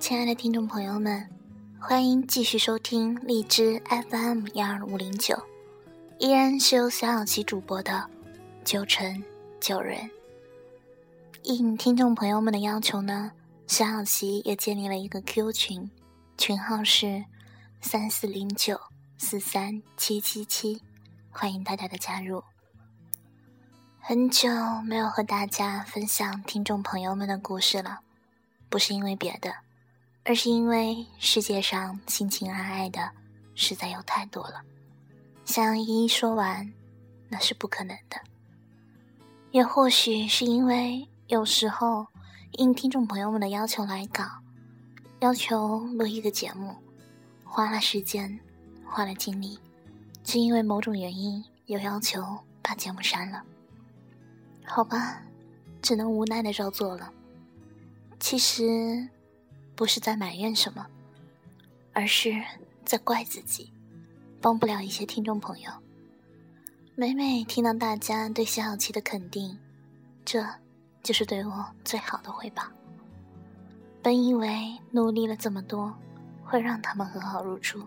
亲爱的听众朋友们，欢迎继续收听荔枝 FM 幺二五零九，依然是由小小琪主播的《九成九人》。应听众朋友们的要求呢，小小琪也建立了一个 Q 群，群号是三四零九四三七七七，欢迎大家的加入。很久没有和大家分享听众朋友们的故事了，不是因为别的，而是因为世界上情情爱爱的实在有太多了，想一一说完，那是不可能的。也或许是因为有时候应听众朋友们的要求来稿，要求录一个节目，花了时间，花了精力，却因为某种原因又要求把节目删了。好吧，只能无奈的照做了。其实，不是在埋怨什么，而是在怪自己，帮不了一些听众朋友。每每听到大家对谢小琪的肯定，这就是对我最好的回报。本以为努力了这么多，会让他们和好如初，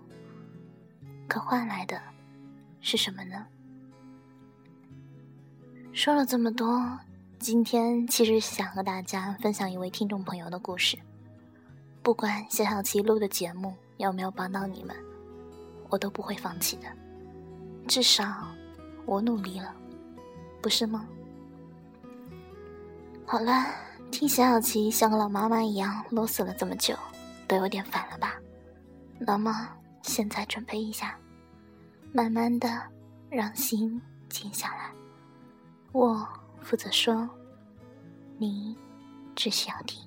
可换来的是什么呢？说了这么多，今天其实想和大家分享一位听众朋友的故事。不管小小琪录的节目有没有帮到你们，我都不会放弃的。至少我努力了，不是吗？好了，听小小琪像个老妈妈一样啰嗦了这么久，都有点烦了吧？那么现在准备一下，慢慢的让心静下来。我负责说，你只需要听。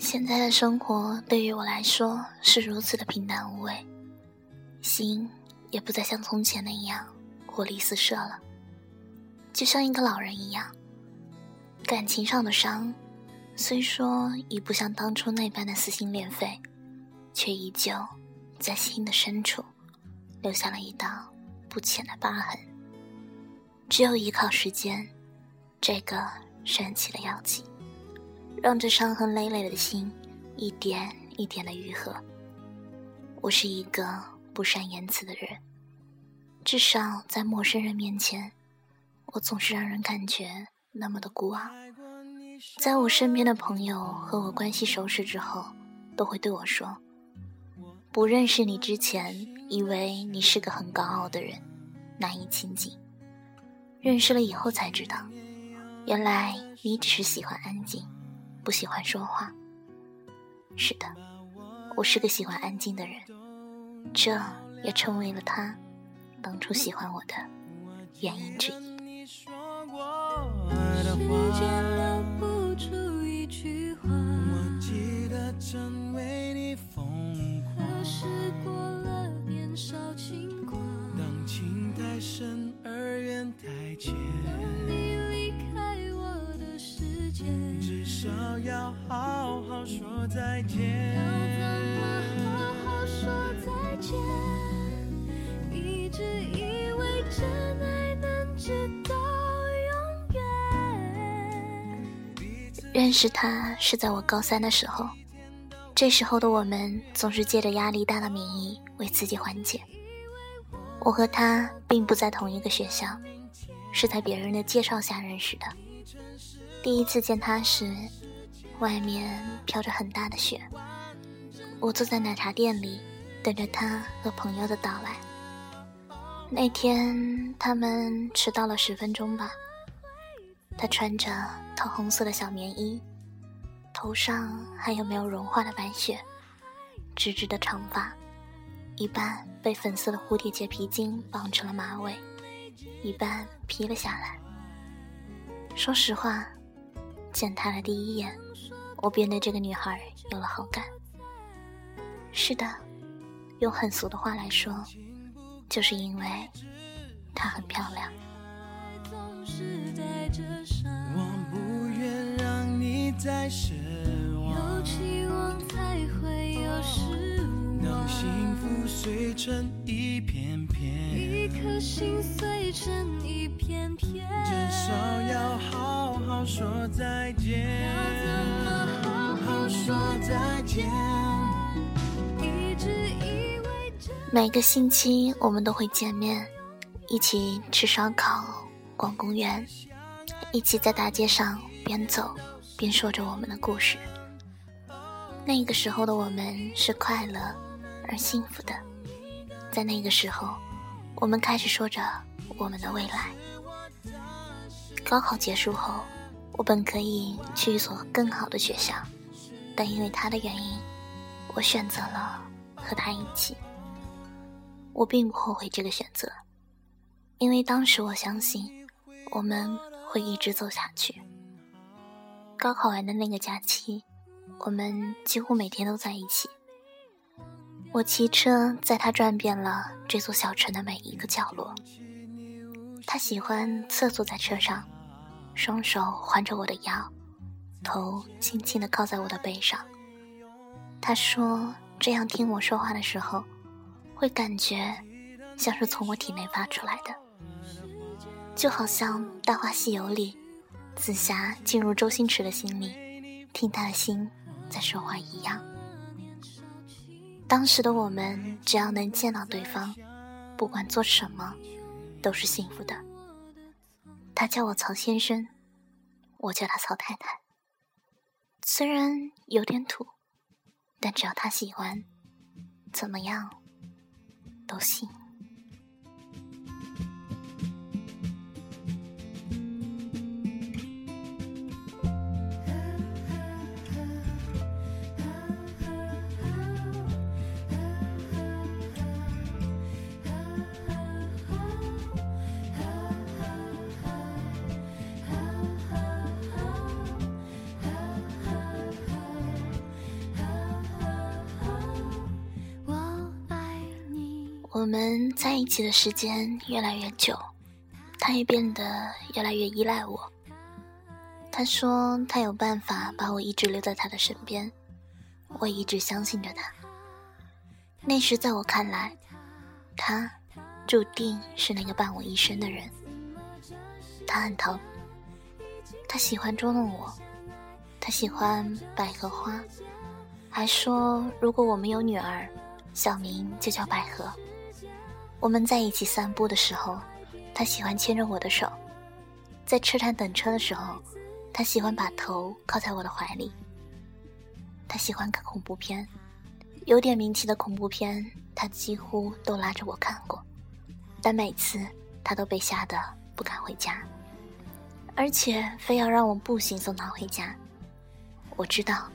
现在的生活对于我来说是如此的平淡无味，心也不再像从前那样活力四射了，就像一个老人一样。感情上的伤，虽说已不像当初那般的撕心裂肺，却依旧在心的深处留下了一道不浅的疤痕。只有依靠时间，这个神奇的药剂。让这伤痕累累的心一点一点的愈合。我是一个不善言辞的人，至少在陌生人面前，我总是让人感觉那么的孤傲。在我身边的朋友和我关系熟识之后，都会对我说：“不认识你之前，以为你是个很高傲的人，难以亲近；认识了以后才知道，原来你只是喜欢安静。”不喜欢说话。是的，我是个喜欢安静的人，这也成为了他当初喜欢我的原因之一。认识他是在我高三的时候，这时候的我们总是借着压力大的名义为自己缓解。我和他并不在同一个学校，是在别人的介绍下认识的。第一次见他时。外面飘着很大的雪，我坐在奶茶店里，等着他和朋友的到来。那天他们迟到了十分钟吧。他穿着桃红色的小棉衣，头上还有没有融化的白雪，直直的长发，一半被粉色的蝴蝶结皮筋绑成了马尾，一半披了下来。说实话，见他的第一眼。我便对这个女孩有了好感。是的，用很俗的话来说，就是因为她很漂亮。我你再失望，有期望才会有失让幸福碎成一片片，一颗心碎成一片片，至少要好好说再见，要怎么好好说再见？一直以为这每个星期我们都会见面，一起吃烧烤、逛公园，一起在大街上边走边说着我们的故事。那个时候的我们是快乐而幸福的，在那个时候，我们开始说着我们的未来。高考结束后，我本可以去一所更好的学校，但因为他的原因，我选择了和他一起。我并不后悔这个选择，因为当时我相信我们会一直走下去。高考完的那个假期，我们几乎每天都在一起。我骑车载他转遍了这座小城的每一个角落。他喜欢侧坐在车上，双手环着我的腰，头轻轻地靠在我的背上。他说：“这样听我说话的时候。”会感觉像是从我体内发出来的，就好像《大话西游》里紫霞进入周星驰的心里，听他的心在说话一样。当时的我们，只要能见到对方，不管做什么，都是幸福的。他叫我曹先生，我叫他曹太太。虽然有点土，但只要他喜欢，怎么样？都行。我们在一起的时间越来越久，他也变得越来越依赖我。他说他有办法把我一直留在他的身边，我一直相信着他。那时在我看来，他注定是那个伴我一生的人。他很淘，他喜欢捉弄我，他喜欢百合花，还说如果我们有女儿，小名就叫百合。我们在一起散步的时候，他喜欢牵着我的手；在车站等车的时候，他喜欢把头靠在我的怀里。他喜欢看恐怖片，有点名气的恐怖片，他几乎都拉着我看过，但每次他都被吓得不敢回家，而且非要让我步行送他回家。我知道，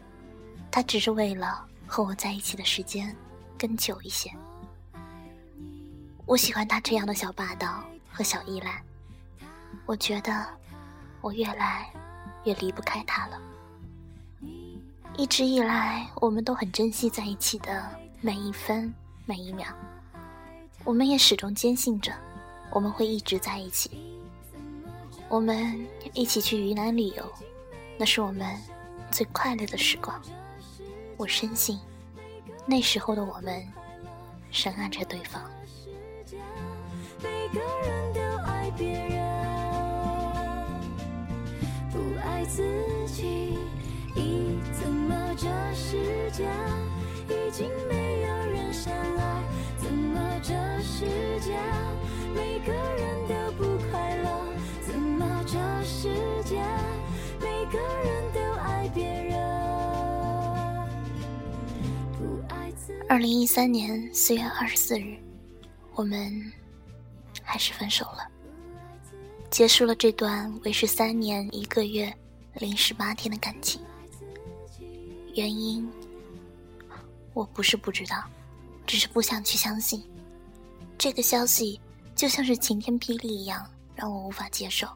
他只是为了和我在一起的时间更久一些。我喜欢他这样的小霸道和小依赖，我觉得我越来越离不开他了。一直以来，我们都很珍惜在一起的每一分每一秒，我们也始终坚信着我们会一直在一起。我们一起去云南旅游，那是我们最快乐的时光。我深信，那时候的我们深爱着对方。每个人都爱别人，不爱自己。咦，怎么这世界已经没有人相爱？怎么这世界每个人都不快乐？怎么这世界每个人都爱别人？不爱自己。二零一三年四月二十四日，我们。还是分手了，结束了这段维持三年一个月零十八天的感情。原因我不是不知道，只是不想去相信。这个消息就像是晴天霹雳一样，让我无法接受。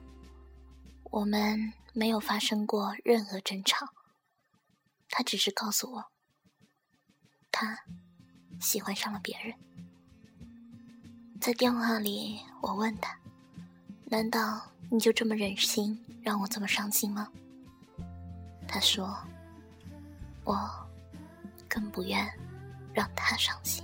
我们没有发生过任何争吵，他只是告诉我，他喜欢上了别人。在电话里，我问他：“难道你就这么忍心让我这么伤心吗？他说：“我更不愿让他伤心。”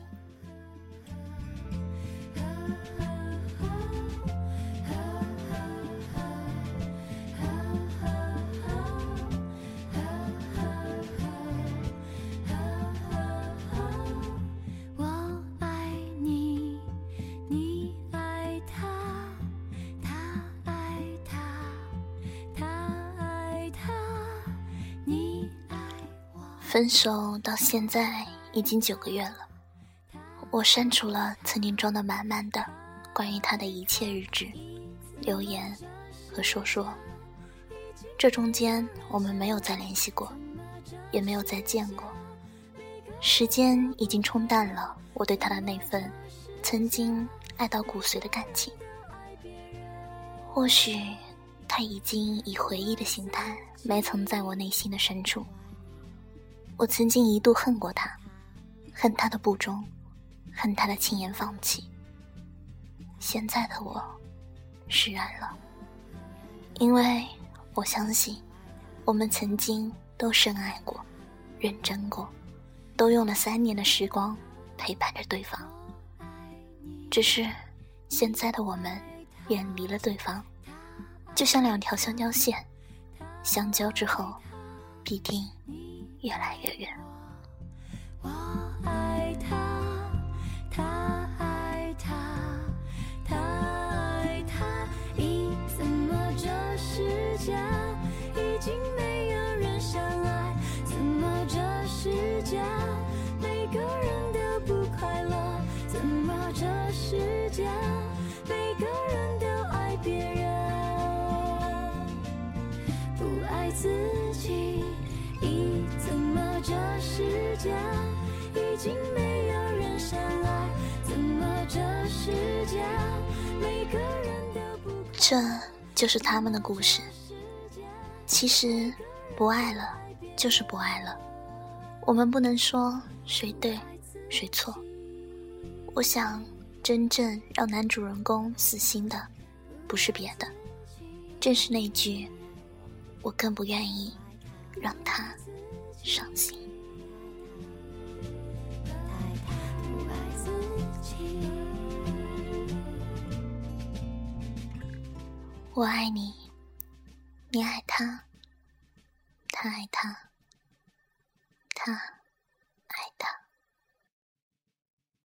分手到现在已经九个月了，我删除了曾经装的满满的关于他的一切日志、留言和说说。这中间我们没有再联系过，也没有再见过。时间已经冲淡了我对他的那份曾经爱到骨髓的感情。或许他已经以回忆的形态埋藏在我内心的深处。我曾经一度恨过他，恨他的不忠，恨他的轻言放弃。现在的我释然了，因为我相信，我们曾经都深爱过，认真过，都用了三年的时光陪伴着对方。只是现在的我们远离了对方，就像两条相交线，相交之后，必定。越来越远。我爱他，世界已经没有人相爱，怎么这世界每个人都不这就是他们的故事。其实，不爱了就是不爱了，我们不能说谁对谁错。我想，真正让男主人公死心的，不是别的，正是那句“我更不愿意让他”。伤心。我爱你，你爱他，他爱他，